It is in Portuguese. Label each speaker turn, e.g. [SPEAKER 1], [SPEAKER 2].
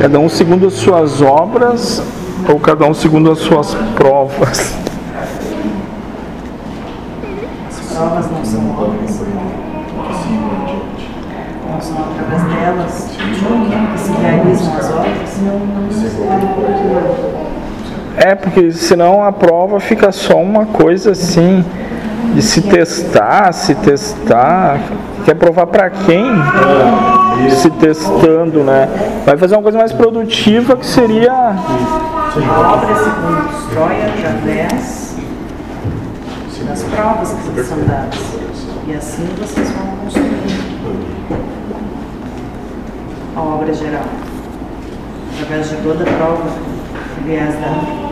[SPEAKER 1] Cada um segundo as suas obras ou cada um segundo as suas provas?
[SPEAKER 2] As provas não são obras, não são através delas que se realizam as obras.
[SPEAKER 1] É, porque senão a prova fica só uma coisa assim, de se testar, se testar. Quer provar para quem? Se testando, né? Vai fazer uma coisa mais produtiva que seria.
[SPEAKER 2] Obra segundo Troia, Javés, das provas que são dadas. E assim vocês vão construir a obra geral. Através de toda a prova lhes dá.